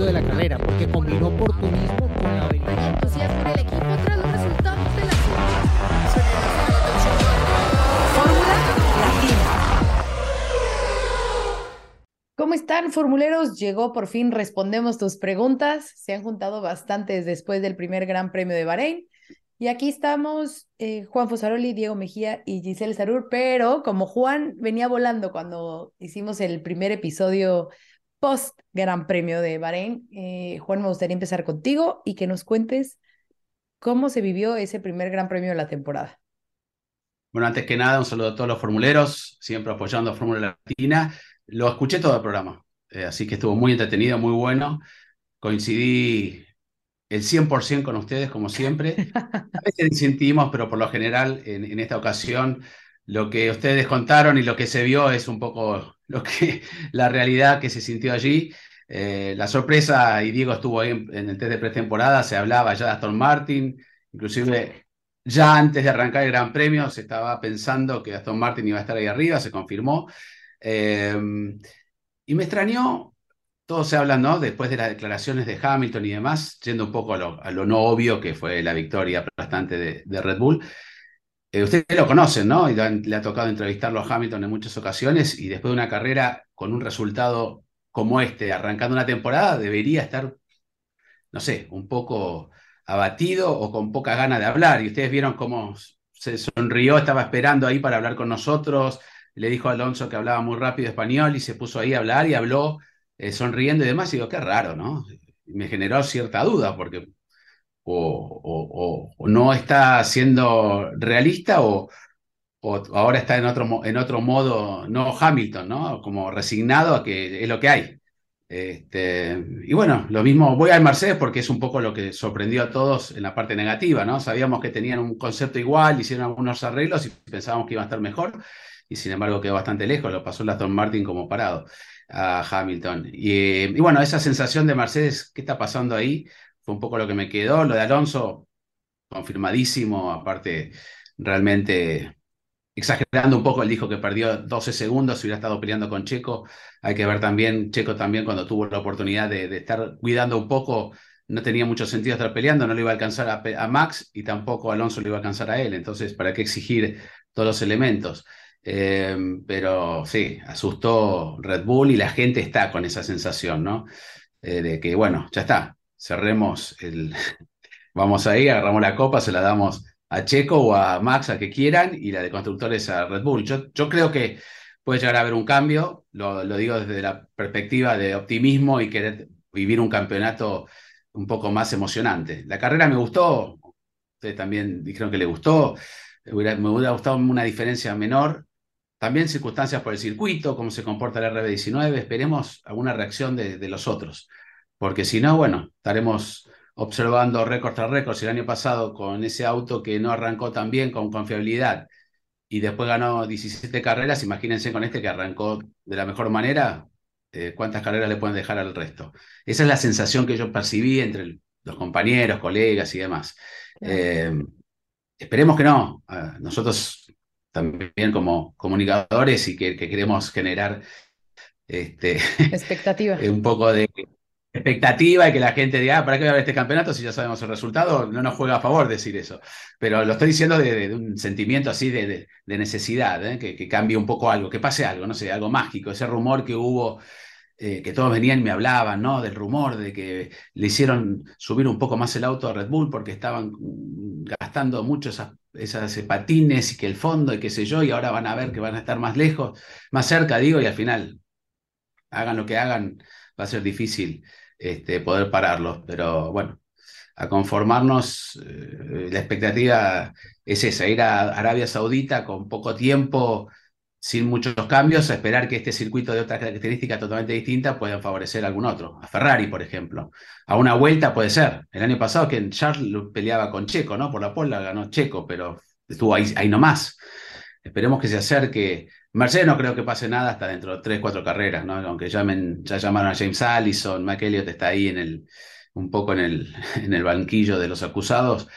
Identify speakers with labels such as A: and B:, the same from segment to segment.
A: éxito de la carrera, porque combinó oportunismo con la habilidad.
B: entusiasmo en el equipo tras los resultados de la
C: Fórmula Latina.
D: ¿Cómo están, formuleros? Llegó por fin, respondemos tus preguntas. Se han juntado bastantes después del primer Gran Premio de Bahrein. Y aquí estamos eh, Juan Fosaroli, Diego Mejía y Giselle Sarur, pero como Juan venía volando cuando hicimos el primer episodio post Gran Premio de Bahrein, eh, Juan, me gustaría empezar contigo y que nos cuentes cómo se vivió ese primer Gran Premio de la temporada.
E: Bueno, antes que nada, un saludo a todos los formuleros, siempre apoyando a Fórmula Latina. Lo escuché todo el programa, eh, así que estuvo muy entretenido, muy bueno. Coincidí el 100% con ustedes, como siempre. A veces disentimos, pero por lo general, en, en, esta ocasión, lo que ustedes contaron y lo que se vio es un poco lo que, la realidad que se sintió allí. Eh, la sorpresa, y Diego estuvo ahí en, en el test de pretemporada, se hablaba ya de Aston Martin, inclusive ya antes de arrancar el Gran Premio se estaba pensando que Aston Martin iba a estar ahí arriba, se confirmó. Eh, y me extrañó, todo se habla, ¿no? Después de las declaraciones de Hamilton y demás, yendo un poco a lo, no obvio que fue la victoria aplastante de Red Bull. Eh, ustedes lo conocen, ¿no? Le ha tocado entrevistarlo a Hamilton en muchas ocasiones y después de una carrera con un resultado como este, arrancando una temporada, debería estar, no sé, un poco abatido o con poca gana de hablar. Y ustedes vieron cómo se sonrió, estaba esperando ahí para hablar con nosotros. Le dijo a Alonso que hablaba muy rápido español y se puso ahí a hablar y habló eh, sonriendo y demás. Y digo, qué raro, ¿no? Me generó cierta duda porque o, no está siendo realista o, ahora está en otro, en otro modo, no Hamilton, ¿no? Como resignado a que es lo que hay. Este, y bueno, lo mismo, voy al Mercedes porque es un poco lo que sorprendió a todos en la parte negativa, ¿no? Sabíamos que tenían un concepto igual, hicieron algunos arreglos y pensábamos que iba a estar mejor, y sin embargo quedó bastante lejos, lo pasó el Aston Martin como parado a Hamilton. Y, y, bueno, esa sensación de Mercedes, ¿qué está pasando ahí? Un poco lo que me quedó, lo de Alonso, confirmadísimo, aparte, realmente exagerando un poco, él dijo que perdió 12 segundos, hubiera estado peleando con Checo. Hay que ver también, Checo también cuando tuvo la oportunidad de, estar cuidando un poco, no tenía mucho sentido estar peleando, no le iba a alcanzar a, Max y tampoco Alonso le iba a alcanzar a él. Entonces, ¿para qué exigir todos los elementos? Eh, pero sí, asustó Red Bull y la gente está con esa sensación, ¿no? Eh, de que, bueno, ya está, cerremos el... Vamos ahí, agarramos la copa, se la damos a Checo o a Max, a que quieran, y la de constructores a Red Bull. Yo, yo creo que puede llegar a haber un cambio, lo, lo, digo desde la perspectiva de optimismo y querer vivir un campeonato un poco más emocionante. La carrera me gustó, ustedes también dijeron que le gustó, me hubiera, gustado una diferencia menor, también circunstancias por el circuito, cómo se comporta el RB19, esperemos alguna reacción de, de los otros, porque si no, bueno, estaremos observando récord tras récord. El año pasado con ese auto que no arrancó tan bien con confiabilidad y después ganó 17 carreras, imagínense con este que arrancó de la mejor manera, eh, cuántas carreras le pueden dejar al resto. Esa es la sensación que yo percibí entre los compañeros, colegas y demás. Eh, esperemos que no. Uh, nosotros también como comunicadores y que, que queremos generar este,
D: expectativa.
E: un poco de expectativa y que la gente diga, ah, ¿para qué voy a ver este campeonato si ya sabemos el resultado? No nos juega a favor decir eso. Pero lo estoy diciendo de, un sentimiento así de, de necesidad, ¿eh? que, que, cambie un poco algo, que pase algo, no sé, algo mágico. Ese rumor que hubo, eh, que todos venían y me hablaban, ¿no? Del rumor de que le hicieron subir un poco más el auto a Red Bull porque estaban gastando mucho esas, esas patines y que el fondo y qué sé yo, y ahora van a ver que van a estar más lejos, más cerca, digo, y al final, hagan lo que hagan, va a ser difícil este, poder pararlos, pero bueno, a conformarnos, eh, la expectativa es esa, ir a Arabia Saudita con poco tiempo, sin muchos cambios, a esperar que este circuito de otras características totalmente distintas puedan favorecer a algún otro, a Ferrari, por ejemplo. A una vuelta puede ser. El año pasado que Charles peleaba con Checo, ¿no? Por la pola ganó Checo, pero estuvo ahí, ahí nomás. Esperemos que se acerque Mercedes no creo que pase nada hasta dentro de tres, cuatro carreras, ¿no? Aunque llamen, ya llamaron a James Allison, Mike Elliott está ahí en el, un poco en el, en el banquillo de los acusados,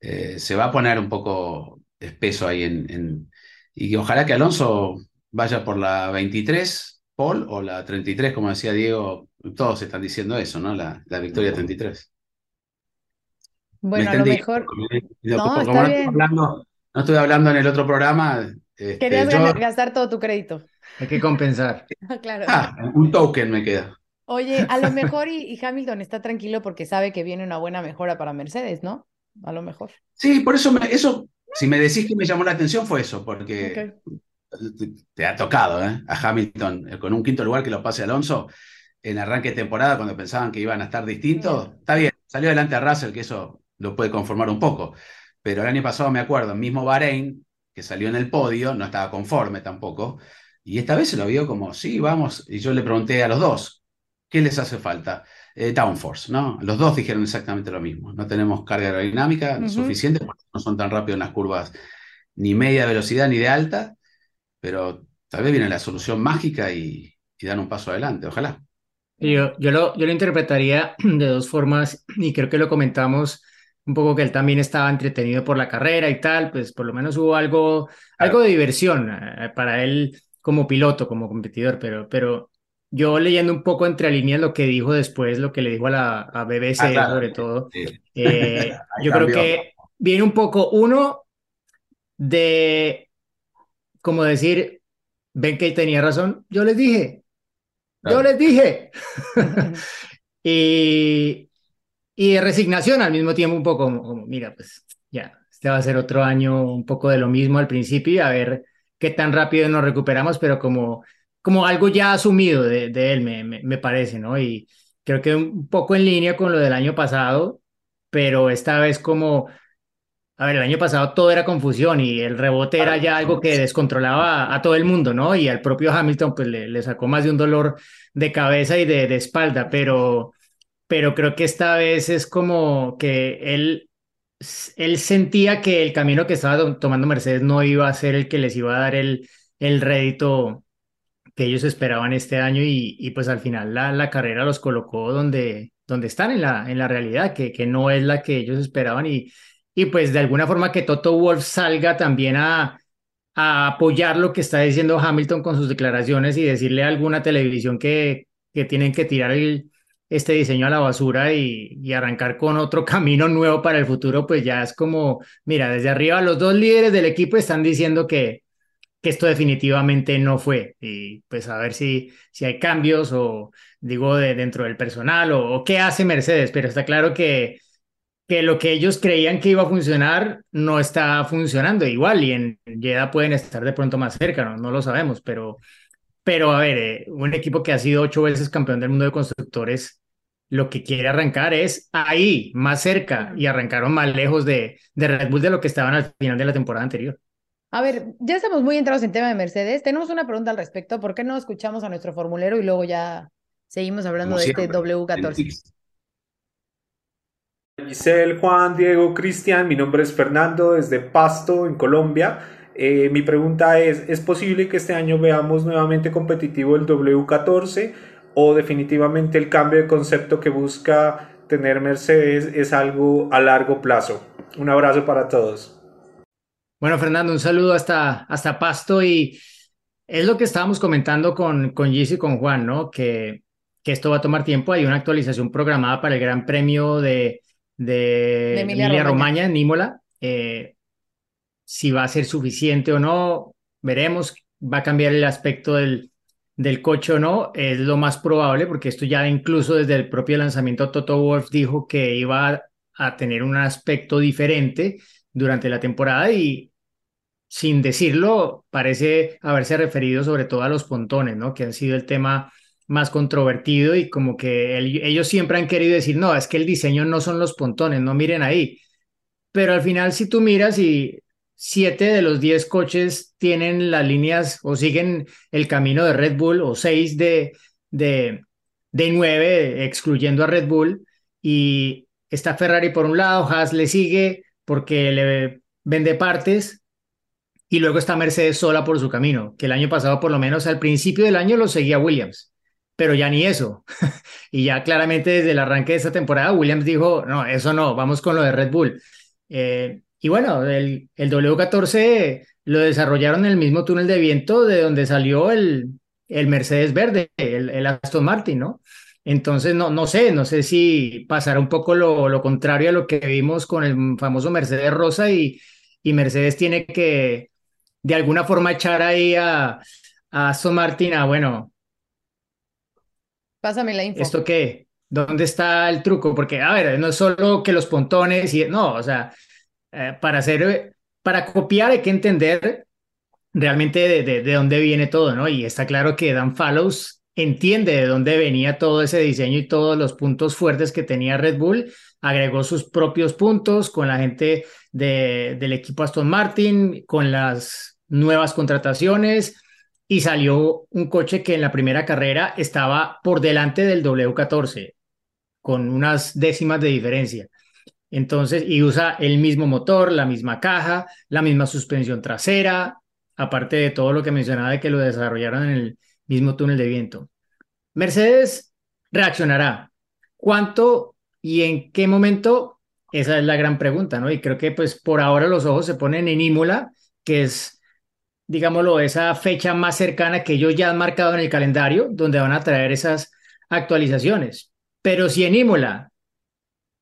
E: eh, se va a poner un poco espeso ahí en, en, y ojalá que Alonso vaya por la 23, Paul, o la 33, como decía Diego, todos están diciendo eso, ¿no? La, la victoria 33.
D: Bueno, a lo mejor.
E: No, está bien. hablando, no estoy hablando en el otro programa.
D: Este, Querías gastar todo tu crédito.
A: Hay que compensar.
D: claro.
E: Ah, un token me queda.
D: Oye, a lo mejor y, Hamilton está tranquilo porque sabe que viene una buena mejora para Mercedes, ¿no? A lo mejor.
E: Sí, por eso, eso, si me decís que me llamó la atención fue eso, porque te, ha tocado, ¿eh? A Hamilton, eh, con un quinto lugar que lo pase Alonso, en arranque de temporada, cuando pensaban que iban a estar distintos, está bien, salió adelante a Russell, que eso lo puede conformar un poco. Pero el año pasado me acuerdo, mismo Bahrein, que salió en el podio, no estaba conforme tampoco. Y esta vez se lo vio como, sí, vamos. Y yo le pregunté a los dos, ¿qué les hace falta? Eh, downforce, ¿no? Los dos dijeron exactamente lo mismo. No tenemos carga aerodinámica suficiente porque no son tan rápidos en las curvas ni media velocidad ni de alta, pero tal vez viene la solución mágica y, dan un paso adelante, ojalá.
A: Yo, yo, lo, yo lo interpretaría de dos formas y creo que lo comentamos un poco que él también estaba entretenido por la carrera y tal, pues por lo menos hubo algo, algo de diversión eh, para él como piloto, como competidor, pero, pero yo leyendo un poco entre líneas lo que dijo después, lo que le dijo a la a BBC ah, sobre todo, eh, yo creo que viene un poco uno de, como decir, ven que tenía razón, yo les dije, yo les dije. y, y de resignación al mismo tiempo, un poco como, mira, pues ya, este va a ser otro año un poco de lo mismo al principio a ver qué tan rápido nos recuperamos, pero como, como algo ya asumido de, de él, me, me, parece, ¿no? Y creo que un poco en línea con lo del año pasado, pero esta vez como, a ver, el año pasado todo era confusión y el rebote era ya algo que descontrolaba a, todo el mundo, ¿no? Y al propio Hamilton pues le, le, sacó más de un dolor de cabeza y de, de espalda, pero pero creo que esta vez es como que él, él sentía que el camino que estaba tomando Mercedes no iba a ser el que les iba a dar el, el rédito que ellos esperaban este año y, y pues al final la, la, carrera los colocó donde, donde están en la, en la realidad, que, que no es la que ellos esperaban y, y pues de alguna forma que Toto Wolf salga también a, a apoyar lo que está diciendo Hamilton con sus declaraciones y decirle a alguna televisión que, que tienen que tirar el, este diseño a la basura y, arrancar con otro camino nuevo para el futuro, pues ya es como, mira, desde arriba los dos líderes del equipo están diciendo que, esto definitivamente no fue. Y pues a ver si, si hay cambios o digo de, dentro del personal o, qué hace Mercedes, pero está claro que, que lo que ellos creían que iba a funcionar no está funcionando igual y en Jeddah pueden estar de pronto más cerca, no, no lo sabemos, pero... Pero a ver, eh, un equipo que ha sido ocho veces campeón del mundo de constructores lo que quiere arrancar es ahí, más cerca, y arrancaron más lejos de, de Red Bull de lo que estaban al final de la temporada anterior.
D: A ver, ya estamos muy entrados en tema de Mercedes. Tenemos una pregunta al respecto. ¿Por qué no escuchamos a nuestro formulero y luego ya seguimos hablando de este W14?
F: Giselle, Juan, Diego, Cristian, mi nombre es Fernando desde Pasto, en Colombia. Eh, mi pregunta es, ¿es posible que este año veamos nuevamente competitivo el W14? O definitivamente el cambio de concepto que busca tener Mercedes es algo a largo plazo. Un abrazo para todos.
A: Bueno, Fernando, un saludo hasta, hasta Pasto y es lo que estábamos comentando con, con Gis y con Juan, ¿no? Que, que esto va a tomar tiempo. Hay una actualización programada para el Gran Premio de, de, Emilia, Romagna en Nímola. Eh, si va a ser suficiente o no, veremos. Va a cambiar el aspecto del, del coche o no, es lo más probable, porque esto ya incluso desde el propio lanzamiento Toto Wolf dijo que iba a tener un aspecto diferente durante la temporada y sin decirlo parece haberse referido sobre todo a los pontones, ¿no? Que han sido el tema más controvertido y como que ellos siempre han querido decir, no, es que el diseño no son los pontones, no miren ahí. Pero al final si tú miras y siete de los diez coches tienen las líneas o siguen el camino de Red Bull o seis de, de, de nueve, excluyendo a Red Bull. Y está Ferrari por un lado, Haas le sigue porque le vende partes. Y luego está Mercedes sola por su camino, que el año pasado, por lo menos al principio del año, lo seguía Williams, pero ya ni eso. y ya claramente desde el arranque de esta temporada, Williams dijo, no, eso no, vamos con lo de Red Bull. Eh, y bueno, el, el W14 lo desarrollaron en el mismo túnel de viento de donde salió el, el Mercedes verde, el, el Aston Martin, ¿no? Entonces, no, no sé, no sé si pasará un poco lo, lo contrario a lo que vimos con el famoso Mercedes Rosa y, y Mercedes tiene que de alguna forma echar ahí a, a Aston Martin a, bueno,
D: Pásame la info.
A: ¿esto qué? ¿Dónde está el truco? Porque, a ver, no es solo que los pontones y, no, o sea, eh, para hacer, para copiar hay que entender realmente de, de, de dónde viene todo, ¿no? Y está claro que Dan Fallows entiende de dónde venía todo ese diseño y todos los puntos fuertes que tenía Red Bull, agregó sus propios puntos con la gente de, del equipo Aston Martin, con las nuevas contrataciones y salió un coche que en la primera carrera estaba por delante del W14 con unas décimas de diferencia. Entonces, y usa el mismo motor, la misma caja, la misma suspensión trasera, aparte de todo lo que mencionaba de que lo desarrollaron en el mismo túnel de viento. Mercedes reaccionará. ¿Cuánto y en qué momento? Esa es la gran pregunta, ¿no? Y creo que pues por ahora los ojos se ponen en Imola, que es, digámoslo, esa fecha más cercana que ellos ya han marcado en el calendario, donde van a traer esas actualizaciones. Pero si en Imola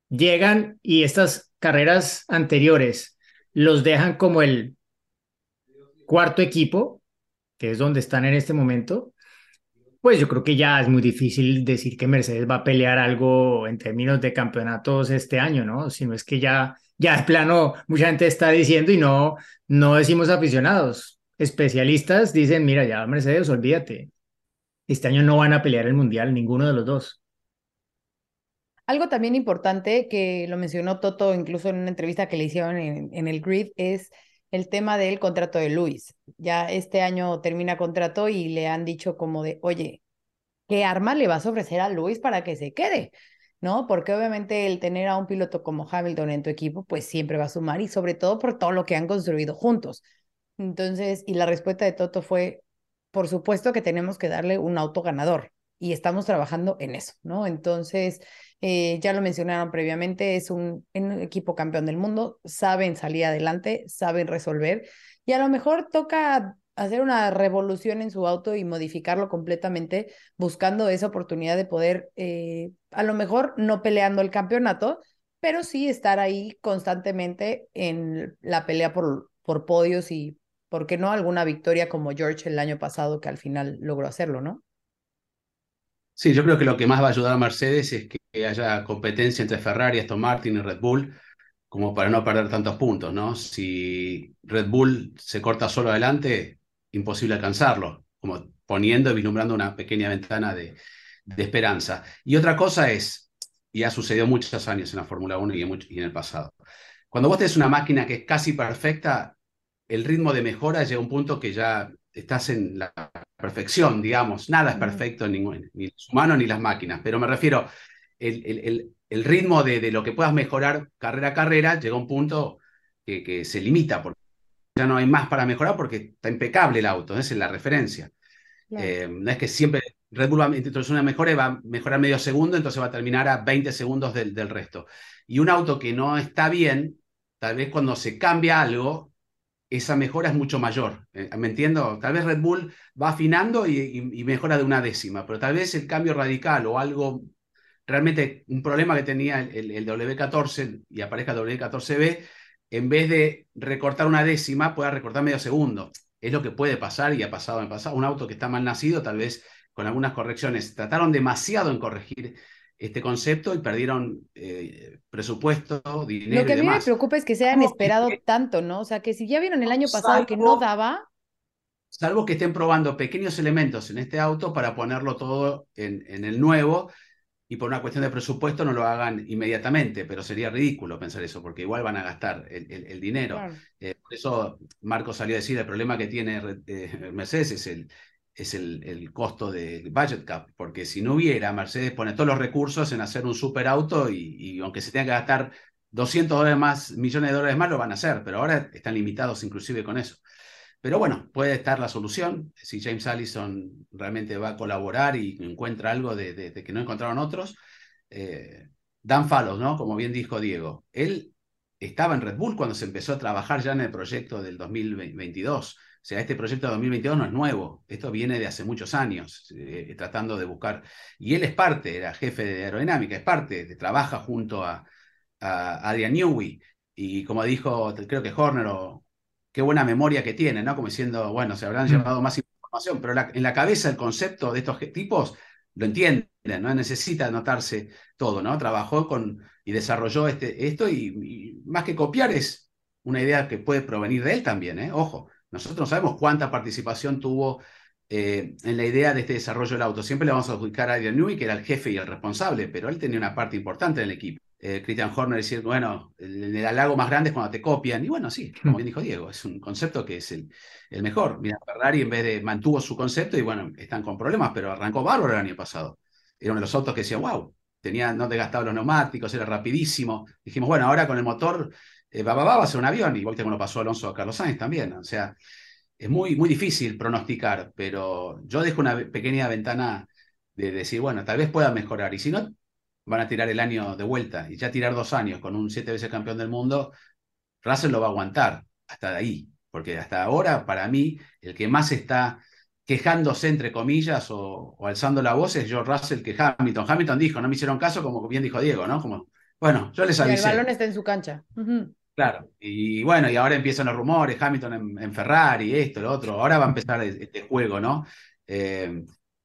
A: llegan y estas carreras anteriores los dejan como el cuarto equipo, que es donde están en este momento, pues yo creo que ya es muy difícil decir que Mercedes va a pelear algo en términos de campeonatos este año, ¿no? Si no es que ya, ya de plano mucha gente está diciendo y no, no decimos aficionados. Especialistas dicen, mira, ya Mercedes, olvídate. Este año no van a pelear el mundial, ninguno de los dos.
D: Algo también importante que lo mencionó Toto incluso en una entrevista que le hicieron en, el grid es el tema del contrato de Luis. Ya este año termina contrato y le han dicho como de, oye, ¿qué arma le vas a ofrecer a Luis para que se quede? ¿No? Porque obviamente el tener a un piloto como Hamilton en tu equipo, pues siempre va a sumar y sobre todo por todo lo que han construido juntos. Entonces, y la respuesta de Toto fue, por supuesto que tenemos que darle un auto ganador y estamos trabajando en eso, ¿no? Entonces, eh, ya lo mencionaron previamente, es un, equipo campeón del mundo, saben salir adelante, saben resolver y a lo mejor toca hacer una revolución en su auto y modificarlo completamente, buscando esa oportunidad de poder, eh, a lo mejor no peleando el campeonato, pero sí estar ahí constantemente en la pelea por, por podios y, ¿por qué no?, alguna victoria como George el año pasado que al final logró hacerlo, ¿no?
E: Sí, yo creo que lo que más va a ayudar a Mercedes es que haya competencia entre Ferrari, Aston Martin y Red Bull, como para no perder tantos puntos, ¿no? Si Red Bull se corta solo adelante, imposible alcanzarlo, como poniendo y vislumbrando una pequeña ventana de, esperanza. Y otra cosa es, y ha sucedido muchos años en la Fórmula 1 y en, y en el pasado, cuando vos tenés una máquina que es casi perfecta, el ritmo de mejora llega a un punto que ya estás en la perfección, digamos. Nada es perfecto, ni, ni los humanos ni las máquinas, pero me refiero, el, el, el ritmo de, de, lo que puedas mejorar carrera a carrera llega a un punto que, que, se limita, porque ya no hay más para mejorar porque está impecable el auto, esa es la referencia. Claro. Eh, no es que siempre Red Bull va a introducir una mejora y va a mejorar medio segundo, entonces va a terminar a 20 segundos del, del resto. Y un auto que no está bien, tal vez cuando se cambia algo, esa mejora es mucho mayor. Eh, ¿Me entiendo? Tal vez Red Bull va afinando y, mejora de una décima, pero tal vez el cambio radical o algo, realmente un problema que tenía el, el, el W14 y aparezca el W14B, en vez de recortar una décima, pueda recortar medio segundo. Es lo que puede pasar y ha pasado en pasado. Un auto que está mal nacido, tal vez con algunas correcciones, trataron demasiado en corregir este concepto y perdieron eh, presupuesto, dinero.
D: Lo que a mí me preocupa es que se hayan esperado que, tanto, ¿no? O sea, que si ya vieron el año pasado que no daba.
E: Salvo que estén probando pequeños elementos en este auto para ponerlo todo en, en, el nuevo y por una cuestión de presupuesto no lo hagan inmediatamente, pero sería ridículo pensar eso, porque igual van a gastar el, el, el dinero. Claro. Eh, por eso Marco salió a decir, el problema que tiene eh, Mercedes es el, es el, el, costo del budget cap, porque si no hubiera, Mercedes pone todos los recursos en hacer un superauto y, y aunque se tenga que gastar 200 dólares más, millones de dólares más, lo van a hacer, pero ahora están limitados inclusive con eso. Pero bueno, puede estar la solución, si James Allison realmente va a colaborar y encuentra algo de, de, que no encontraron otros. Eh, Dan Fallows, ¿no? Como bien dijo Diego, él estaba en Red Bull cuando se empezó a trabajar ya en el proyecto del 2022 sea, este proyecto de 2022 no es nuevo, esto viene de hace muchos años, eh, tratando de buscar. Y él es parte, era jefe de aerodinámica, es parte, de, trabaja junto a, a Adrian Newey. Y como dijo, creo que Horner, o, qué buena memoria que tiene, ¿no? Como diciendo, bueno, se habrán llevado más información, pero en la cabeza el concepto de estos tipos lo entienden, no necesita anotarse todo, ¿no? Trabajó con y desarrolló este, esto y, más que copiar es una idea que puede provenir de él también, ¿eh? Ojo, nosotros no sabemos cuánta participación tuvo eh, en la idea de este desarrollo del auto. Siempre le vamos a adjudicar a Adrian Newey, que era el jefe y el responsable, pero él tenía una parte importante en el equipo. Eh, Christian Horner decir, bueno, el, el, halago más grande es cuando te copian. Y bueno, sí, como bien dijo Diego, es un concepto que es el, mejor. Mira, Ferrari en vez de mantuvo su concepto y bueno, están con problemas, pero arrancó bárbaro el año pasado. Era uno de los autos que decía, wow, tenía, no te gastaba los neumáticos, era rapidísimo. Dijimos, bueno, ahora con el motor eh, va, a ser un avión, igual que como lo pasó Alonso a Carlos Sainz también. O sea, es muy, muy difícil pronosticar, pero yo dejo una pequeña ventana de decir, bueno, tal vez pueda mejorar. Y si no, van a tirar el año de vuelta. Y ya tirar dos años con un siete veces campeón del mundo, Russell lo va a aguantar hasta de ahí. Porque hasta ahora, para mí, el que más está quejándose, entre comillas, o, alzando la voz es George Russell que Hamilton. Hamilton dijo, no me hicieron caso, como bien dijo Diego, ¿no? Como, bueno, yo les avisé.
D: Y el balón está en su cancha.
E: Claro, y bueno, y ahora empiezan los rumores, Hamilton en, Ferrari, esto, lo otro, ahora va a empezar este juego, ¿no? Eh,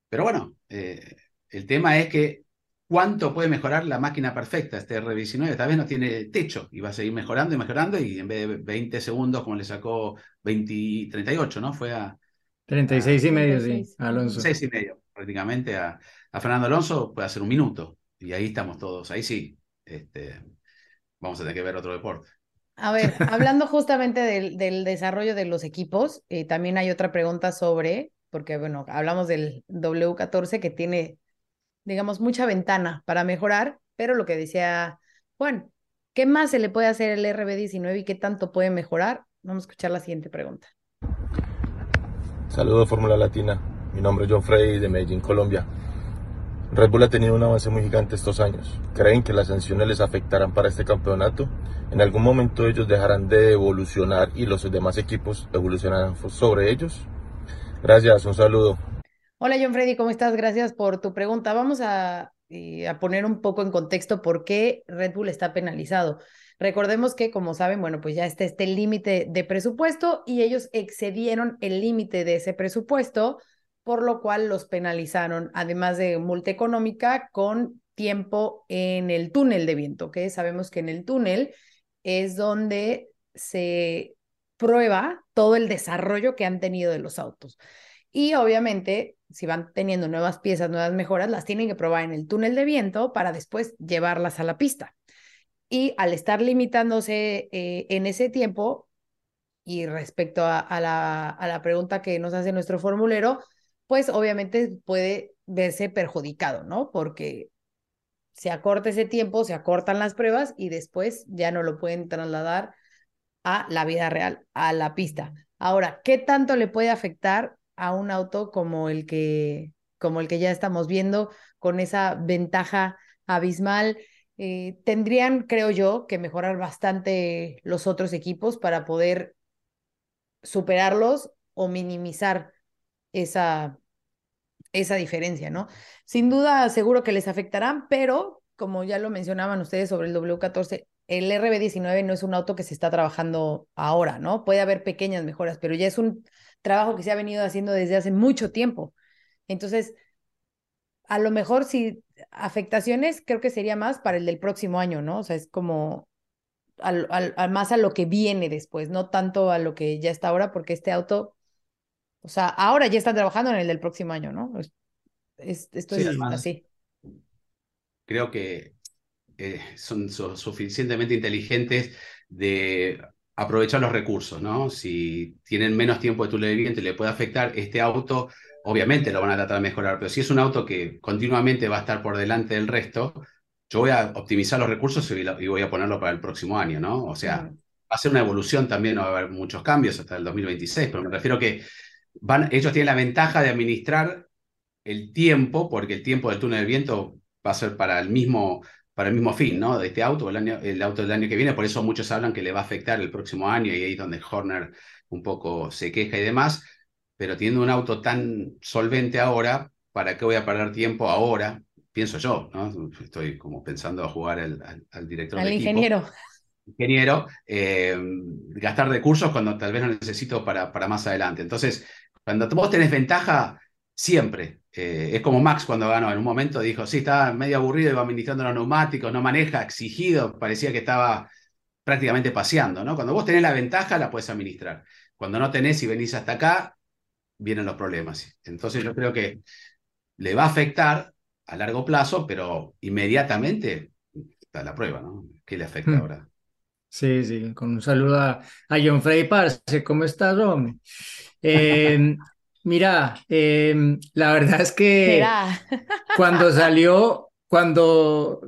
E: pero bueno, eh, el tema es que cuánto puede mejorar la máquina perfecta. Este R19 tal vez no tiene techo y va a seguir mejorando y mejorando y en vez de 20 segundos como le sacó 20, 38, ¿no? Fue a...
A: 36 y medio, sí, Alonso.
E: 6 y medio prácticamente a, a, Fernando Alonso puede hacer un minuto y ahí estamos todos, ahí sí, este, vamos a tener que ver otro deporte.
D: A ver, hablando justamente del, del, desarrollo de los equipos, eh, también hay otra pregunta sobre, porque bueno, hablamos del W14 que tiene digamos, mucha ventana para mejorar, pero lo que decía Juan, ¿qué más se le puede hacer al RB19 y qué tanto puede mejorar? Vamos a escuchar la siguiente pregunta.
G: Saludos Fórmula Latina, mi nombre es John Frey de Medellín, Colombia. Red Bull ha tenido un avance muy gigante estos años. ¿Creen que las sanciones les afectarán para este campeonato? ¿En algún momento ellos dejarán de evolucionar y los demás equipos evolucionarán sobre ellos? Gracias, un saludo.
D: Hola John Freddy, ¿cómo estás? Gracias por tu pregunta. Vamos a, eh, a, poner un poco en contexto por qué Red Bull está penalizado. Recordemos que, como saben, bueno, pues ya está este límite de presupuesto y ellos excedieron el límite de ese presupuesto, por lo cual los penalizaron, además de multa económica, con tiempo en el túnel de viento, que sabemos que en el túnel es donde se prueba todo el desarrollo que han tenido de los autos. Y obviamente si van teniendo nuevas piezas, nuevas mejoras, las tienen que probar en el túnel de viento para después llevarlas a la pista. Y al estar limitándose eh, en ese tiempo, y respecto a, la, a la pregunta que nos hace nuestro formulero, pues obviamente puede verse perjudicado, ¿no? Porque se acorta ese tiempo, se acortan las pruebas y después ya no lo pueden trasladar a la vida real, a la pista. Ahora, ¿qué tanto le puede afectar a un auto como el que, como el que ya estamos viendo, con esa ventaja abismal. Eh, tendrían, creo yo, que mejorar bastante los otros equipos para poder superarlos o minimizar esa, esa diferencia, ¿no? Sin duda, seguro que les afectarán, pero como ya lo mencionaban ustedes sobre el W14, el RB19 no es un auto que se está trabajando ahora, ¿no? Puede haber pequeñas mejoras, pero ya es un trabajo que se ha venido haciendo desde hace mucho tiempo. Entonces, a lo mejor si afectaciones, creo que sería más para el del próximo año, ¿no? O sea, es como al, al, más a lo que viene después, no tanto a lo que ya está ahora, porque este auto, o sea, ahora ya están trabajando en el del próximo año, ¿no? Es, esto es así.
E: Creo que eh, son, suficientemente inteligentes de aprovechar los recursos, ¿no? Si tienen menos tiempo de de viento y le puede afectar este auto, obviamente lo van a tratar de mejorar, pero si es un auto que continuamente va a estar por delante del resto, yo voy a optimizar los recursos y voy a ponerlo para el próximo año, ¿no? O sea, va a ser una evolución también, no va a haber muchos cambios hasta el 2026, pero me refiero que van, ellos tienen la ventaja de administrar el tiempo, porque el tiempo del túnel de viento va a ser para el mismo para el mismo fin, ¿no? De este auto, el, año, el auto del año que viene, por eso muchos hablan que le va a afectar el próximo año y ahí es donde Horner un poco se queja y demás, pero teniendo un auto tan solvente ahora, ¿para qué voy a perder tiempo ahora? Pienso yo, ¿no? Estoy como pensando a jugar al, al, director
D: Al
E: de equipo
D: ingeniero.
E: ingeniero, eh, gastar recursos cuando tal vez no necesito para, para más adelante. Entonces, cuando vos tenés ventaja, siempre. eh, es como Max cuando ganó, en un momento dijo, sí, estaba medio aburrido, iba administrando los neumáticos, no maneja, exigido, parecía que estaba prácticamente paseando, ¿no? Cuando vos tenés la ventaja, la puedes administrar. Cuando no tenés y venís hasta acá, vienen los problemas. Entonces yo creo que le va a afectar a largo plazo, pero inmediatamente está la prueba, ¿no? ¿Qué le afecta
A: Hmm.
E: ahora?
A: Sí, sí, con un saludo a, a John Frey Parce, ¿cómo estás, hombre? Eh, mira, eh, la verdad es que cuando salió, cuando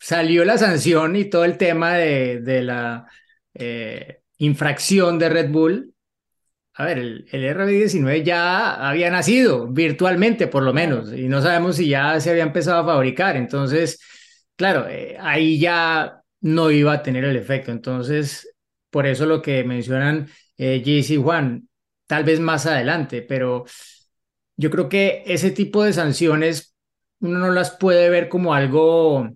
A: salió la sanción y todo el tema de, de la eh, infracción de Red Bull, a ver, el, el RB19 ya había nacido virtualmente, por lo menos, y no sabemos si ya se había empezado a fabricar. Entonces, claro, eh, ahí ya no iba a tener el efecto. Entonces, por eso lo que mencionan eh, y Juan, tal vez más adelante, pero yo creo que ese tipo de sanciones uno no las puede ver como algo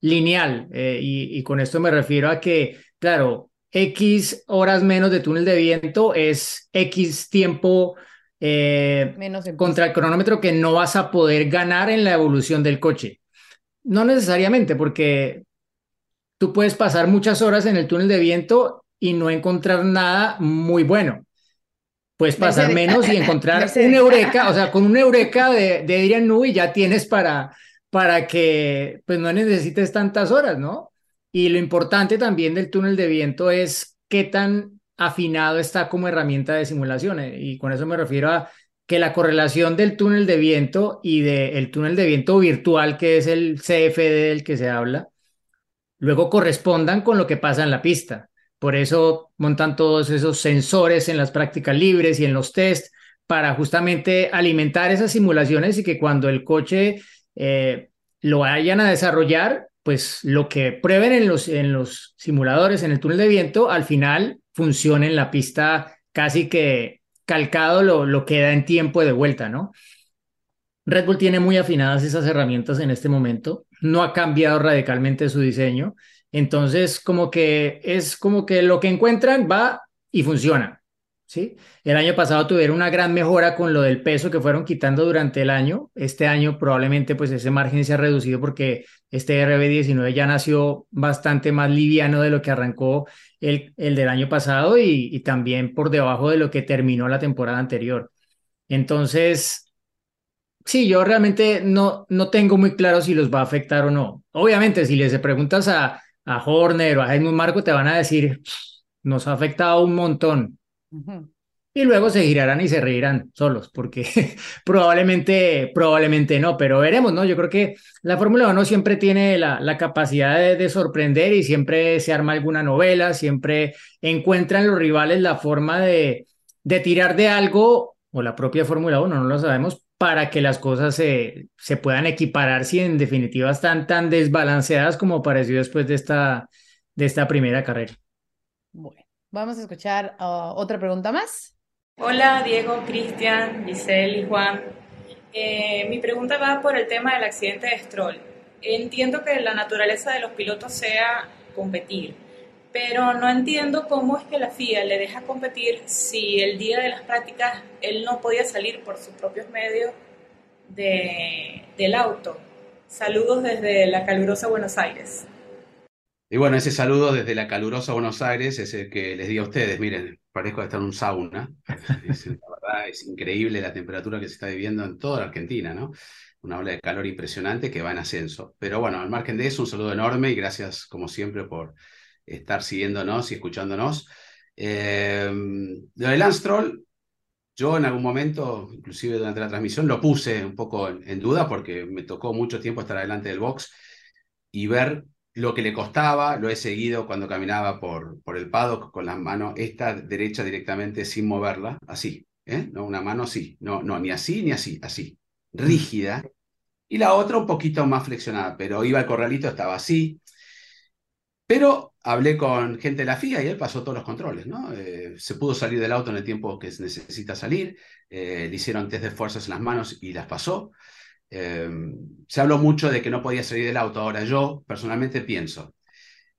A: lineal, eh, y, y con esto me refiero a que, claro, X horas menos de túnel de viento es X tiempo eh,
D: Menos en
A: contra el cronómetro que no vas a poder ganar en la evolución del coche. No necesariamente, porque tú puedes pasar muchas horas en el túnel de viento y no encontrar nada muy bueno. Puedes pasar
D: Mercedes.
A: menos y encontrar
D: Mercedes.
A: un eureka, o sea, con un eureka de, de Adrian Newey ya tienes para, para que pues no necesites tantas horas, ¿no? Y lo importante también del túnel de viento es qué tan afinado está como herramienta de simulación. eh, Y con eso me refiero a que la correlación del túnel de viento y del túnel de viento virtual, que es el CFD del que se habla, luego correspondan con lo que pasa en la pista. Por eso montan todos esos sensores en las prácticas libres y en los test para justamente alimentar esas simulaciones y que cuando el coche eh, lo vayan a desarrollar, pues lo que prueben en los, en los simuladores, en el túnel de viento, al final funcione en la pista casi que calcado lo, lo que da en tiempo de vuelta, ¿no? Red Bull tiene muy afinadas esas herramientas en este momento, no ha cambiado radicalmente su diseño, entonces como que es como que lo que encuentran va y funciona, ¿sí? El año pasado tuvieron una gran mejora con lo del peso que fueron quitando durante el año, este año probablemente pues ese margen se ha reducido porque este RB19 ya nació bastante más liviano de lo que arrancó el, el del año pasado y, y también por debajo de lo que terminó la temporada anterior. Entonces, Sí, yo realmente no, no tengo muy claro si los va a afectar o no. Obviamente, si les preguntas a, a Horner o a Helmut Marko, te van a decir, nos ha afectado un montón.
D: Ujú.
A: Y luego se girarán y se reirán solos, porque probablemente, probablemente no, pero veremos, ¿no? Yo creo que la Fórmula 1 siempre tiene la, la capacidad de, de sorprender y siempre se arma alguna novela, siempre encuentran los rivales la forma de, de tirar de algo, o la propia Fórmula 1, no lo sabemos, para que las cosas se, se puedan equiparar si en definitiva están tan desbalanceadas como pareció después de esta, de esta primera carrera.
D: Bueno, vamos a escuchar uh, otra pregunta más.
H: Hola Diego, Cristian, Giselle y Juan. Eh, mi pregunta va por el tema del accidente de Stroll. Entiendo que la naturaleza de los pilotos sea competir, pero no entiendo cómo es que la FIA le deja competir si el día de las prácticas él no podía salir por sus propios medios de, del auto. Saludos desde la calurosa Buenos Aires.
E: Y bueno, ese saludo desde la calurosa Buenos Aires es el que les di a ustedes. Miren, parezco estar en un sauna. Es, la verdad, es increíble la temperatura que se está viviendo en toda la Argentina, ¿no? Una ola de calor impresionante que va en ascenso. Pero bueno, al margen de eso, un saludo enorme y gracias, como siempre, por estar siguiéndonos y escuchándonos. Eh, lo de Lance Stroll, yo en algún momento, inclusive durante la transmisión, lo puse un poco en, en duda porque me tocó mucho tiempo estar adelante del box y ver lo que le costaba, lo he seguido cuando caminaba por, por el paddock con la mano esta derecha directamente sin moverla, así, ¿eh? No, una mano así, no, no, ni así ni así, así, rígida, y la otra un poquito más flexionada, pero iba al corralito, estaba así. Pero hablé con gente de la FIA y él pasó todos los controles, ¿no? Eh, se pudo salir del auto en el tiempo que necesita salir, eh, le hicieron test de fuerzas en las manos y las pasó. Eh, se habló mucho de que no podía salir del auto. Ahora yo personalmente pienso,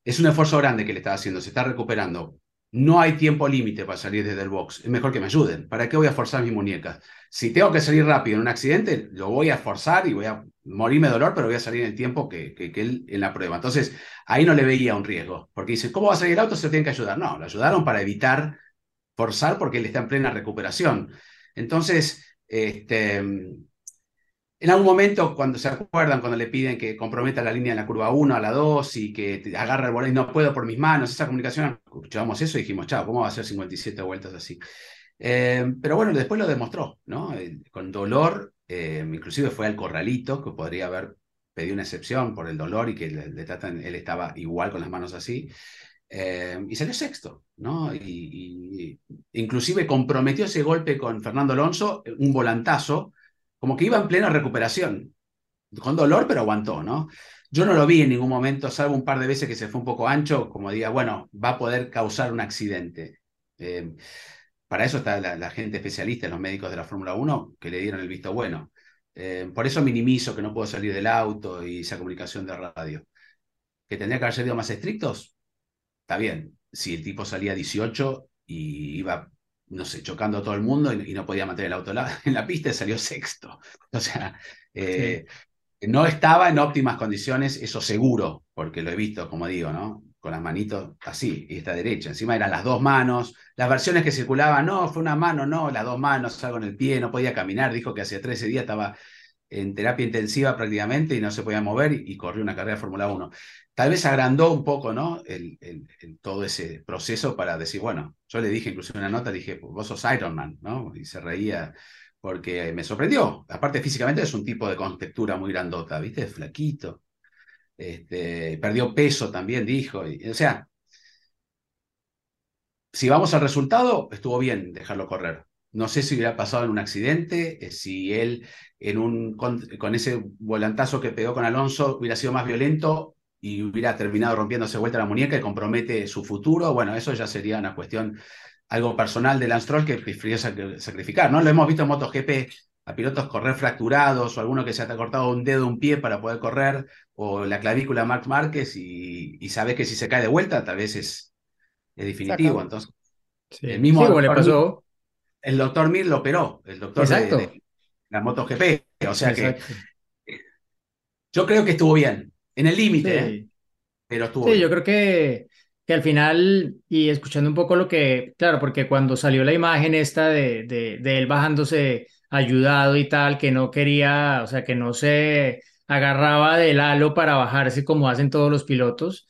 E: es un esfuerzo grande que le está haciendo, se está recuperando. No hay tiempo límite para salir desde el box. Es mejor que me ayuden. ¿Para qué voy a forzar mis muñecas? Si tengo que salir rápido en un accidente, lo voy a forzar y voy a morirme de dolor, pero voy a salir en el tiempo que, él en la prueba. Entonces, ahí no le veía un riesgo. Porque dice, ¿cómo va a salir el auto? Se lo tienen que ayudar. No, lo ayudaron para evitar forzar porque él está en plena recuperación. Entonces, este, en algún momento, cuando se acuerdan, cuando le piden que comprometa la línea en la curva 1 a la 2 y que agarre el volante, no puedo por mis manos, esa comunicación, escuchamos eso y dijimos, chao, ¿cómo va a hacer 57 vueltas así? Eh, pero bueno, después lo demostró, ¿no? Eh, con dolor, eh, inclusive fue al corralito, que podría haber pedido una excepción por el dolor y que le, tratan, él estaba igual con las manos así. y salió sexto, ¿no? Y, inclusive comprometió ese golpe con Fernando Alonso, un volantazo, como que iba en plena recuperación, con dolor, pero aguantó, ¿no? Yo no lo vi en ningún momento, salvo un par de veces que se fue un poco ancho, como diga, bueno, va a poder causar un accidente. Eh, para eso está la, la, gente especialista, los médicos de la Fórmula 1, que le dieron el visto bueno. Eh, por eso minimizo que no puedo salir del auto y esa comunicación de radio. ¿Que tendría que haber sido más estrictos? Está bien. Si el tipo salía 18 y iba no sé, chocando a todo el mundo y, y no podía mantener el auto la, en la pista y salió sexto. O sea, eh, sí. no estaba en óptimas condiciones, eso seguro, porque lo he visto, como digo, ¿no? Con las manitos así, y esta derecha. Encima eran las dos manos. Las versiones que circulaban, no, fue una mano, no, las dos manos, algo en el pie, no podía caminar. Dijo que hace 13 días estaba en terapia intensiva prácticamente y no se podía mover y, corrió una carrera de Fórmula 1 tal vez agrandó un poco, ¿no? El, el, todo ese proceso para decir, bueno, yo le dije incluso en una nota, dije, vos sos Iron Man, ¿no? Y se reía porque me sorprendió. Aparte, físicamente es un tipo de contextura muy grandota, ¿viste? Flaquito. Este, perdió peso también, dijo. Y, o sea, si vamos al resultado, estuvo bien dejarlo correr. No sé si hubiera pasado en un accidente, eh, si él en un, con, ese volantazo que pegó con Alonso hubiera sido más violento y hubiera terminado rompiéndose vuelta la muñeca y compromete su futuro, bueno, eso ya sería una cuestión, algo personal de Lance Stroll que prefirió sacrificar, ¿no? Lo hemos visto en MotoGP a pilotos correr fracturados o alguno que se ha cortado un dedo, un pie para poder correr, o la clavícula Marc Márquez y, y sabe que si se cae de vuelta tal vez es, es definitivo. Entonces,
A: sí. el mismo sí, le pasó.
E: el doctor Mir lo operó, el doctor de, de, la MotoGP. O sea Exacto. que yo creo que estuvo bien. En el límite, sí. ¿eh? pero estuvo.
A: Sí, bien. yo creo que, que al final, y escuchando un poco lo que, claro, porque cuando salió la imagen esta de, de, de él bajándose ayudado y tal, que no quería, o sea, que no se agarraba del halo para bajarse como hacen todos los pilotos,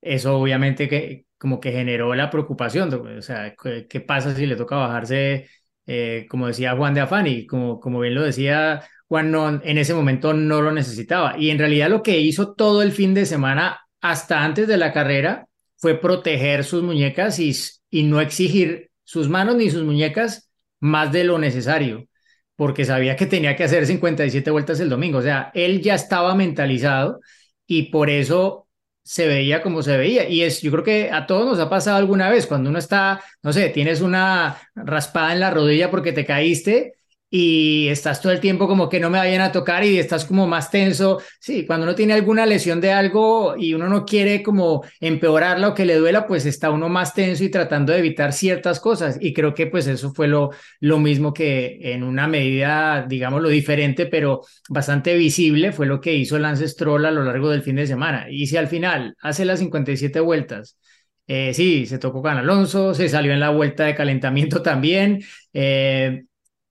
A: eso obviamente que como que generó la preocupación, o sea, ¿qué, pasa si le toca bajarse, eh, como decía Juan de Afani, como, como bien lo decía Juan, no, en ese momento no lo necesitaba. Y en realidad lo que hizo todo el fin de semana, hasta antes de la carrera, fue proteger sus muñecas y, y no exigir sus manos ni sus muñecas más de lo necesario, porque sabía que tenía que hacer 57 vueltas el domingo. O sea, él ya estaba mentalizado y por eso se veía como se veía. Y es, yo creo que a todos nos ha pasado alguna vez, cuando uno está, no sé, tienes una raspada en la rodilla porque te caíste y estás todo el tiempo como que no me vayan a tocar y estás como más tenso. Sí, cuando uno tiene alguna lesión de algo y uno no quiere como empeorarla o que le duela, pues está uno más tenso y tratando de evitar ciertas cosas. Y creo que pues eso fue lo, lo mismo que en una medida, digamos, lo diferente, pero bastante visible, fue lo que hizo Lance Stroll a lo largo del fin de semana. Y si al final hace las 57 vueltas, eh, sí, se tocó con Alonso, se salió en la vuelta de calentamiento también. Eh,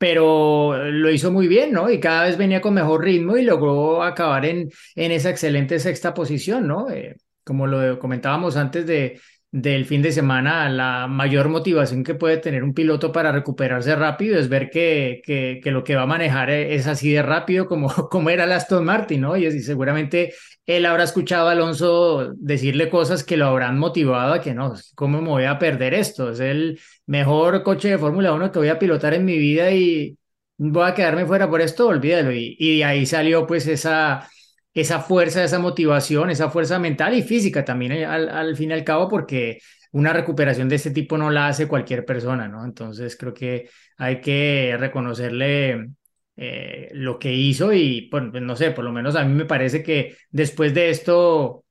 A: pero lo hizo muy bien, ¿no? Y cada vez venía con mejor ritmo y logró acabar en, en esa excelente sexta posición, ¿no? Eh, como lo comentábamos antes de, del fin de semana, la mayor motivación que puede tener un piloto para recuperarse rápido es ver que, que, lo que va a manejar es así de rápido como, como era Aston Martin, ¿no? Y seguramente él habrá escuchado a Alonso decirle cosas que lo habrán motivado a que no, ¿cómo me voy a perder esto? Es el mejor coche de Fórmula 1 que voy a pilotar en mi vida y, voy a quedarme fuera por esto, olvídalo. Y, de ahí salió pues esa, esa fuerza, esa motivación, esa fuerza mental y física también eh, al, al fin y al cabo, porque una recuperación de este tipo no la hace cualquier persona, ¿no? Entonces creo que hay que reconocerle eh, lo que hizo y, bueno, pues no sé, por lo menos a mí me parece que después de esto,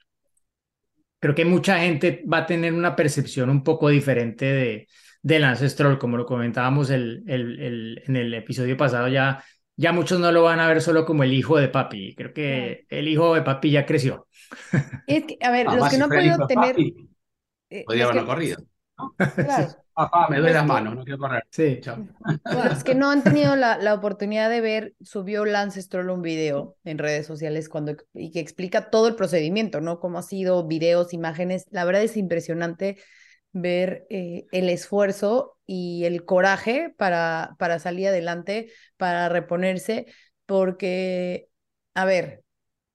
A: creo que mucha gente va a tener una percepción un poco diferente de, de Lance Stroll, como lo comentábamos el, el, el, en el episodio pasado, ya, ya muchos no lo van a ver solo como el hijo de papi, creo que el hijo de papi ya creció.
D: Es que, a ver, los
E: Además,
D: que no han podido tener...
E: papi,
D: eh,
E: podría
D: los
E: haberlo
D: que-
E: corrido.
D: claro,
E: Papá, me duele las
D: que-
E: manos, no quiero correr.
A: Sí.
E: Chao.
D: Los que no han tenido la, la oportunidad de ver, subió Lance Stroll un video en redes sociales cuando, y que explica todo el procedimiento, ¿no? Cómo ha sido, videos, imágenes. La verdad es impresionante ver eh, el esfuerzo y el coraje para, para salir adelante, para reponerse, porque, a ver,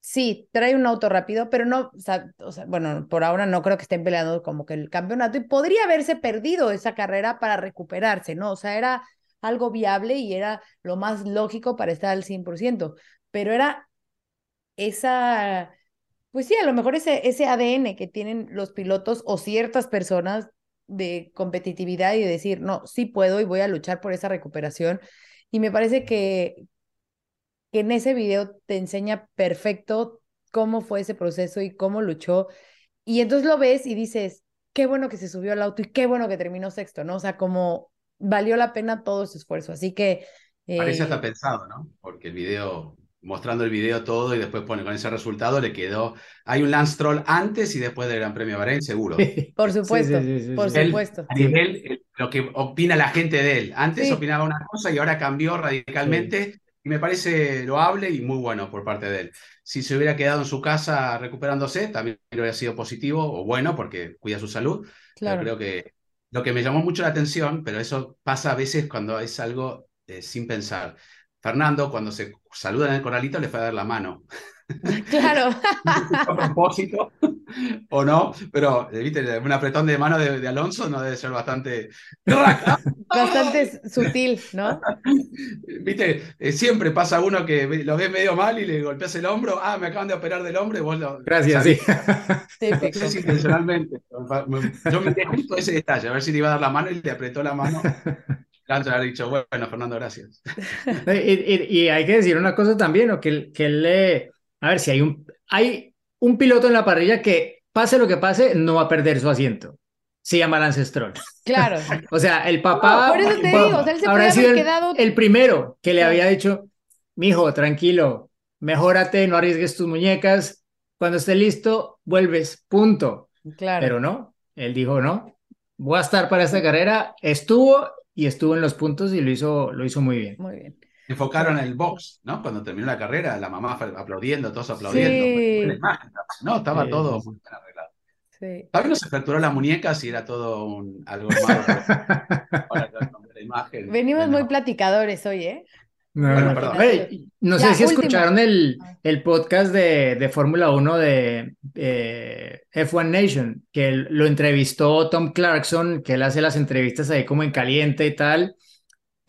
D: sí, trae un auto rápido, pero no, o sea, bueno, por ahora no creo que estén peleando como que el campeonato y podría haberse perdido esa carrera para recuperarse, ¿no? O sea, era algo viable y era lo más lógico para estar al 100%, pero era esa, pues sí, a lo mejor ese, ese ADN que tienen los pilotos o ciertas personas de competitividad y de decir, no, sí puedo y voy a luchar por esa recuperación. Y me parece que, que en ese video te enseña perfecto cómo fue ese proceso y cómo luchó. Y entonces lo ves y dices, qué bueno que se subió al auto y qué bueno que terminó sexto, ¿no? O sea, como valió la pena todo ese esfuerzo. Así que...
E: Parece
D: eh,
E: hasta pensado, ¿no? Porque el video, mostrando el video todo y después pone con ese resultado, le quedó. Hay un Lance Troll antes y después del Gran Premio de Bahrein, seguro.
D: Por supuesto,
A: sí, sí, sí,
D: por
A: sí.
E: Él,
D: supuesto.
E: a nivel, eh, lo que opina la gente de él. Antes
D: Sí.
E: opinaba una cosa y ahora cambió radicalmente. Y me parece loable y muy bueno por parte de él. Si se hubiera quedado en su casa recuperándose, también hubiera sido positivo o bueno porque cuida su salud. Pero
D: Claro.
E: creo que lo que me llamó mucho la atención, pero eso pasa a veces cuando es algo eh, sin pensar. Fernando, cuando se saludan en el corralito, le fue a dar la mano.
D: Claro.
E: a propósito o no, pero eh, viste, un apretón de mano de, de Alonso no debe ser bastante.
D: Bastante sutil, ¿no?
E: Viste, Eh, siempre pasa uno que lo ve medio mal y le golpeas el hombro. Ah, me acaban de operar del hombro y vos lo.
A: Gracias, sí.
E: sabés,
D: Típico.
E: no sé si intencionalmente. Yo me justo ese detalle, a ver si le iba a dar la mano y le apretó la mano. Antes haber dicho, bueno, Fernando, gracias.
A: Y, y- y hay que decir una cosa también, ¿no? que, él- que él le... A ver, si hay un, hay un piloto en la parrilla que, pase lo que pase, no va a perder su asiento. Se llama Lance Stroll.
D: Claro.
A: O sea, el papá
D: No, por eso te digo, o sea, él se
A: habrá sido el, el primero que le había dicho, mijo, tranquilo, mejórate, no arriesgues tus muñecas, cuando esté listo, vuelves, punto.
D: Claro.
A: Pero no, él dijo, no, voy a estar para esta carrera, estuvo y estuvo en los puntos y lo hizo, lo hizo muy bien.
D: Muy bien.
E: Enfocaron en el box, ¿no? Cuando terminó la carrera, la mamá aplaudiendo, todos aplaudiendo.
D: Sí.
E: Buena imagen, No, estaba
A: Sí,
E: todo muy bien arreglado.
D: Sí.
E: No se fracturó las muñecas y era todo un, algo malo. Ahora la imagen.
D: Venimos
E: Bueno,
D: muy platicadores hoy, ¿eh?
A: No,
E: Bueno,
A: no,
E: perdón.
A: Oye, no
D: Ya,
A: sé si
D: último.
A: escucharon el, el podcast de, de Fórmula 1 de eh, F1 Nation, que lo entrevistó Tom Clarkson, que él hace las entrevistas ahí como en caliente y tal.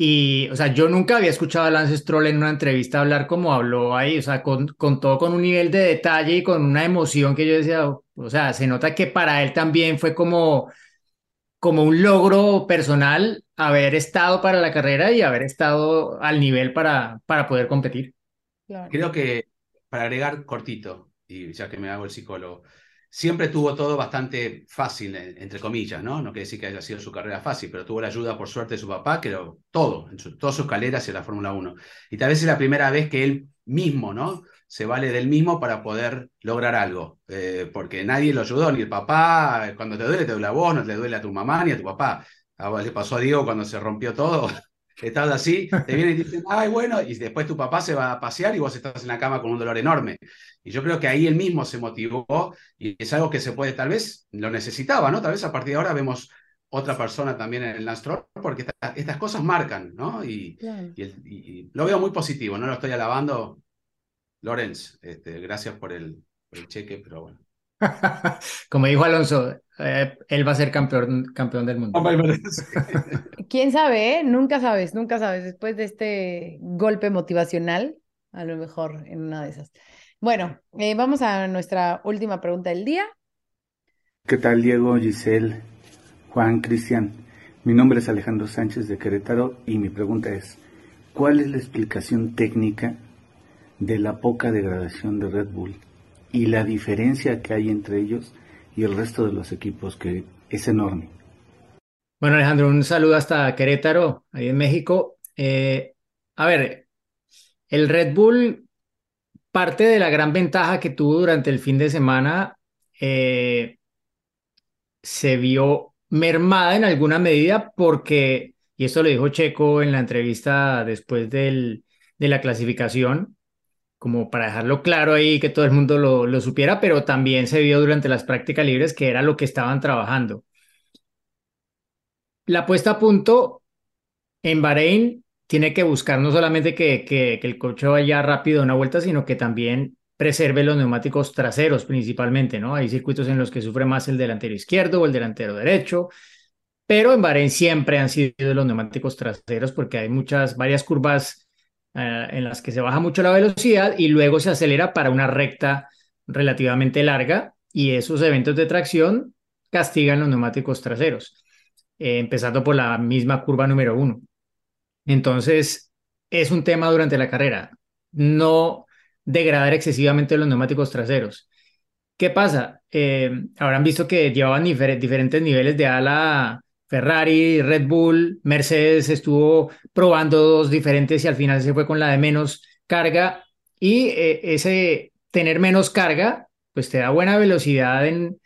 A: Y, o sea, yo nunca había escuchado a Lance Stroll en una entrevista hablar como habló ahí, o sea, con, con todo con un nivel de detalle y con una emoción que yo decía, o sea, se nota que para él también fue como, como un logro personal haber estado para la carrera y haber estado al nivel para, para poder competir.
D: Claro.
E: Creo que para agregar cortito, y ya que me hago el psicólogo, siempre tuvo todo bastante fácil, eh, entre comillas, ¿no? No quiere decir que haya sido su carrera fácil, pero tuvo la ayuda, por suerte, de su papá, que lo, todo, en su, toda su escalera hacia la Fórmula 1. Y tal vez es la primera vez que él mismo, ¿no? Se vale del mismo para poder lograr algo, eh, porque nadie lo ayudó, ni el papá, cuando te duele, te duele a vos, no te duele a tu mamá ni a tu papá. A le pasó a Diego cuando se rompió todo, estás así, te vienen y te dicen, ay, bueno, y después tu papá se va a pasear y vos estás en la cama con un dolor enorme. Y yo creo que ahí él mismo se motivó y es algo que se puede, tal vez lo necesitaba, ¿no? Tal vez a partir de ahora vemos otra persona también en el Stroll, porque esta- estas cosas marcan, ¿no? Y,
D: Claro.
E: y el- y- y lo veo muy positivo, no lo estoy alabando. Lorenz, este, gracias por el, por el cheque, pero bueno.
A: Como dijo Alonso, eh, él va a ser campeón, campeón del mundo.
D: ¿Quién sabe? eh? Nunca sabes, nunca sabes. Después de este golpe motivacional, a lo mejor en una de esas. Bueno, eh, vamos a nuestra última pregunta del día.
I: ¿Qué tal, Diego, Giselle, Juan, Cristian? Mi nombre es Alejandro Sánchez de Querétaro y mi pregunta es, ¿cuál es la explicación técnica de la poca degradación de Red Bull y la diferencia que hay entre ellos y el resto de los equipos, que es enorme?
A: Bueno, Alejandro, un saludo hasta Querétaro, ahí en México. Eh, a ver, el Red Bull, parte de la gran ventaja que tuvo durante el fin de semana, eh, se vio mermada en alguna medida porque, y esto lo dijo Checo en la entrevista después del, de la clasificación, como para dejarlo claro ahí, que todo el mundo lo, lo supiera, pero también se vio durante las prácticas libres que era lo que estaban trabajando. La puesta a punto en Bahrein tiene que buscar no solamente que, que, el coche vaya rápido una vuelta, sino que también preserve los neumáticos traseros principalmente, ¿no? Hay circuitos en los que sufre más el delantero izquierdo o el delantero derecho, pero en Bahrein siempre han sido los neumáticos traseros porque hay muchas, varias curvas uh, en las que se baja mucho la velocidad y luego se acelera para una recta relativamente larga y esos eventos de tracción castigan los neumáticos traseros, eh, empezando por la misma curva número uno. Entonces, es un tema durante la carrera. No degradar excesivamente los neumáticos traseros. ¿Qué pasa? Eh, habrán visto que llevaban difer diferentes niveles de ala Ferrari, Red Bull, Mercedes estuvo probando dos diferentes y al final se fue con la de menos carga. Y eh, ese tener menos carga pues te da buena velocidad en,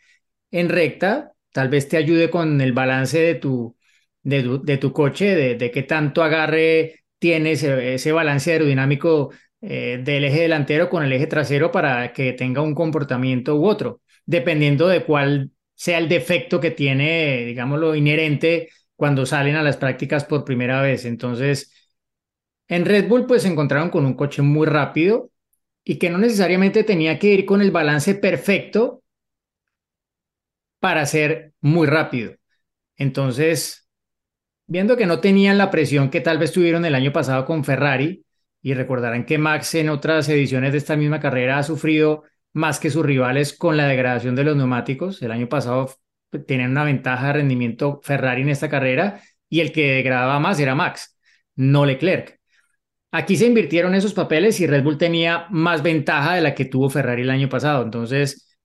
A: en recta, tal vez te ayude con el balance de tu, de tu, coche, de, de qué tanto agarre tiene ese, ese balance aerodinámico eh, del eje delantero con el eje trasero para que tenga un comportamiento u otro, dependiendo de cuál sea el defecto que tiene, digámoslo, inherente cuando salen a las prácticas por primera vez. Entonces, en Red Bull pues se encontraron con un coche muy rápido y que no necesariamente tenía que ir con el balance perfecto para ser muy rápido. Entonces, viendo que no tenían la presión que tal vez tuvieron el año pasado con Ferrari, y recordarán que Max en otras ediciones de esta misma carrera ha sufrido más que sus rivales con la degradación de los neumáticos. El año pasado tenían una ventaja de rendimiento Ferrari en esta carrera y el que degradaba más era Max, no Leclerc. Aquí se invirtieron esos papeles y Red Bull tenía más ventaja de la que tuvo Ferrari el año pasado. Entonces,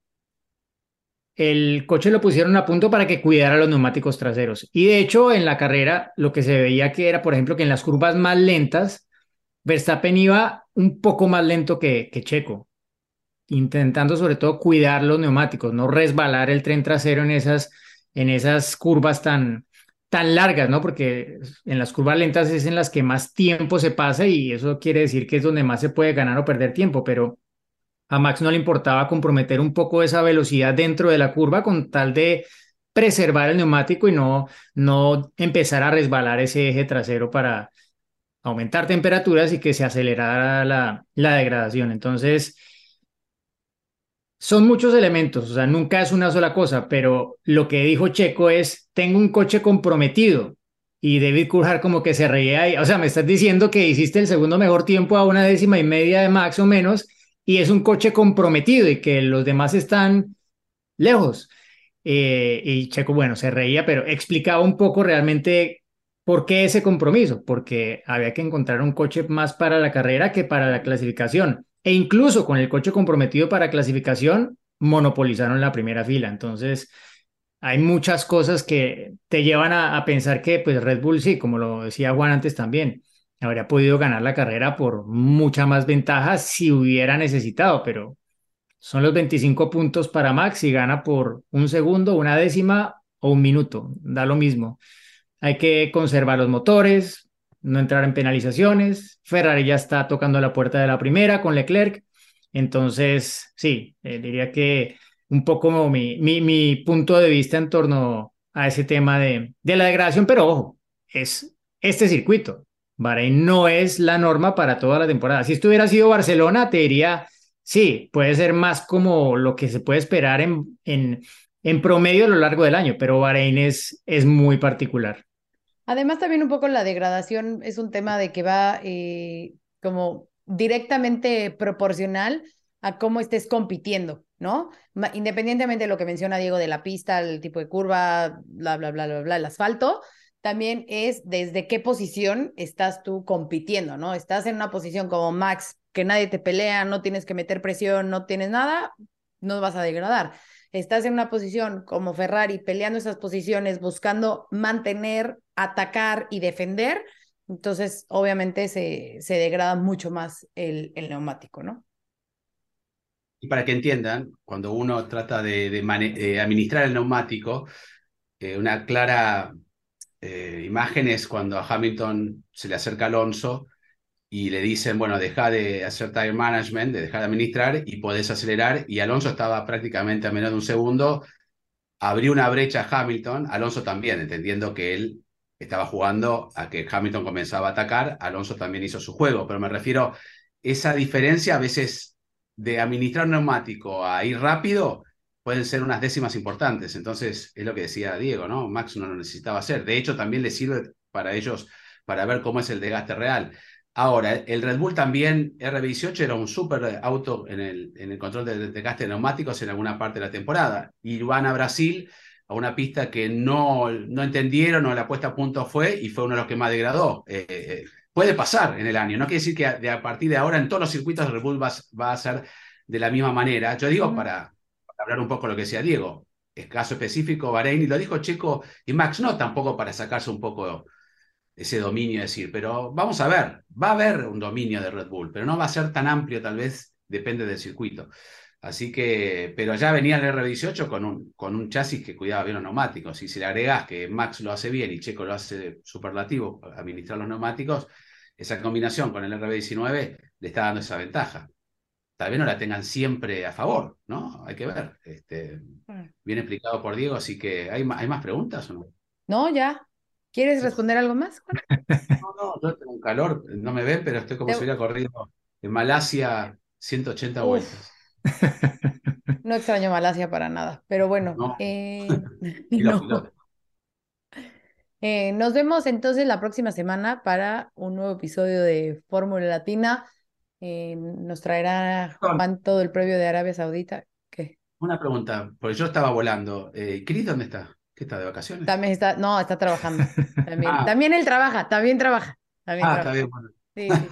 A: el coche lo pusieron a punto para que cuidara los neumáticos traseros. Y de hecho, en la carrera, lo que se veía que era, por ejemplo, que en las curvas más lentas, Verstappen iba un poco más lento que, que, Checo, intentando sobre todo cuidar los neumáticos, no resbalar el tren trasero en esas, en esas curvas tan, tan largas, ¿no? Porque en las curvas lentas es en las que más tiempo se pasa y eso quiere decir que es donde más se puede ganar o perder tiempo, pero a Max no le importaba comprometer un poco esa velocidad dentro de la curva con tal de preservar el neumático y no, no empezar a resbalar ese eje trasero para, aumentar temperaturas y que se acelerara la, la degradación. Entonces, son muchos elementos, o sea, nunca es una sola cosa, pero lo que dijo Checo es, tengo un coche comprometido. Y David Coulthard como que se reía ahí, o sea, me estás diciendo que hiciste el segundo mejor tiempo a una décima y media de Max o menos, y es un coche comprometido y que los demás están lejos. Eh, y Checo, bueno, se reía, pero explicaba un poco realmente ¿Por qué ese compromiso? Porque había que encontrar un coche más para la carrera que para la clasificación. E incluso con el coche comprometido para clasificación, monopolizaron la primera fila. Entonces, hay muchas cosas que te llevan a, pensar que pues Red Bull sí, como lo decía Juan antes también, habría podido ganar la carrera por mucha más ventaja si hubiera necesitado, pero son los 25 puntos para Max y gana por un segundo, una décima o un minuto, da lo mismo. Hay que conservar los motores, no entrar en penalizaciones. Ferrari ya está tocando la puerta de la primera con Leclerc. Entonces, sí, eh, diría que un poco mi, mi, mi, punto de vista en torno a ese tema de, de la degradación, pero ojo, es este circuito. Bahrein no es la norma para toda la temporada. Si esto hubiera sido Barcelona, te diría, sí, puede ser más como lo que se puede esperar en, en, en promedio a lo largo del año, pero Bahrein es, es muy particular.
D: Además, también un poco la degradación es un tema de que va eh, como directamente proporcional a cómo estés compitiendo, ¿no? Independientemente de lo que menciona Diego de la pista, el tipo de curva, bla, bla, bla, bla, bla, el asfalto, también es desde qué posición estás tú compitiendo, ¿no? Estás en una posición como Max, que nadie te pelea, no tienes que meter presión, no tienes nada, no vas a degradar. Estás en una posición como Ferrari, peleando esas posiciones, buscando mantener, atacar y defender, entonces obviamente se, se degrada mucho más el, el neumático, ¿no?
E: Y para que entiendan, cuando uno trata de, de de administrar el neumático, eh, una clara eh, imagen es cuando a Hamilton se le acerca Alonso y le dicen, bueno, deja de hacer time management, de dejar de administrar y podés acelerar. Y Alonso estaba prácticamente a menos de un segundo, abrió una brecha a Hamilton, Alonso también, entendiendo que él estaba jugando a que Hamilton comenzaba a atacar, Alonso también hizo su juego, pero me refiero, esa diferencia a veces de administrar un neumático a ir rápido pueden ser unas décimas importantes. Entonces, es lo que decía Diego, ¿no? Max no lo necesitaba hacer. De hecho, también le sirve para ellos para ver cómo es el desgaste real. Ahora, el Red Bull también, RB18 era un súper auto en el, en el control de desgaste de neumáticos en alguna parte de la temporada. Y van a Brasil a una pista que no, no entendieron o la puesta a punto fue y fue uno de los que más degradó. Eh, eh, puede pasar en el año, no quiere decir que a, de a partir de ahora en todos los circuitos Red Bull va, va a ser de la misma manera. Yo digo, para hablar un poco de lo que decía Diego, es caso específico, Bahrein, y lo dijo Checo y Max, no tampoco para sacarse un poco ese dominio, decir, pero vamos a ver, va a haber un dominio de Red Bull, pero no va a ser tan amplio, tal vez depende del circuito. Así que, pero ya venía el R18 con un, con un chasis que cuidaba bien los neumáticos. Y si le agregás que Max lo hace bien y Checo lo hace superlativo, administrar los neumáticos, esa combinación con el RB19 le está dando esa ventaja. Tal vez no la tengan siempre a favor, ¿no? Hay que ver. Este, bien explicado por Diego, así que ¿hay, ¿hay más preguntas o no?
D: No, ya. ¿Quieres responder algo más? Juan?
E: No, no, yo tengo un calor, no me ven, pero estoy como
D: Te-
E: si hubiera corrido en Malasia 180
D: Uf.
E: vueltas.
D: No extraño Malasia para nada, pero bueno,
E: No.
D: eh, no. Eh, nos vemos entonces la próxima semana para un nuevo episodio de Fórmula Latina. Eh, nos traerá Juan todo el previo de Arabia Saudita. ¿Qué?
E: Una pregunta, porque yo estaba volando. ¿Chris dónde está? ¿Qué está de vacaciones?
D: También está, no, está trabajando. También,
E: Ah.
D: también él trabaja, también trabaja. También
E: Ah,
D: trabaja.
E: está bien, bueno.
D: Sí, sí.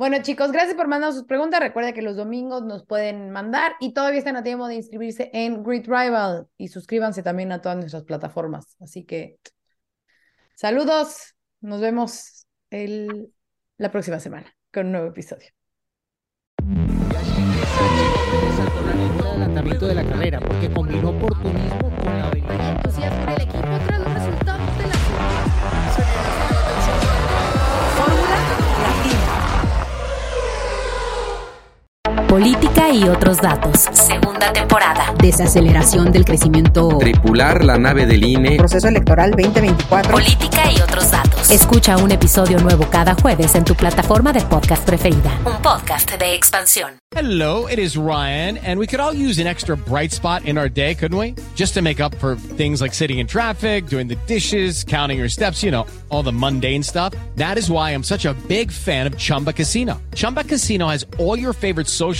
D: Bueno, chicos, gracias por mandar sus preguntas. Recuerda que los domingos nos pueden mandar y todavía están a tiempo de inscribirse en Grid Rival y suscríbanse también a todas nuestras plataformas. Así que saludos, nos vemos el, la próxima semana con un nuevo episodio.
J: Política y otros datos. Segunda temporada.
K: Desaceleración del crecimiento.
L: Tripular la nave del INE.
K: Proceso electoral 2024.
J: Política y otros datos. Escucha un episodio nuevo cada jueves en tu plataforma de podcast preferida. Un podcast de expansión.
M: Hello, it is Ryan, and we could all use an extra bright spot in our day, couldn't we? Just to make up for things like sitting in traffic, doing the dishes, counting your steps, you know, all the mundane stuff. That is why I'm such a big fan of Chumba Casino. Chumba Casino has all your favorite social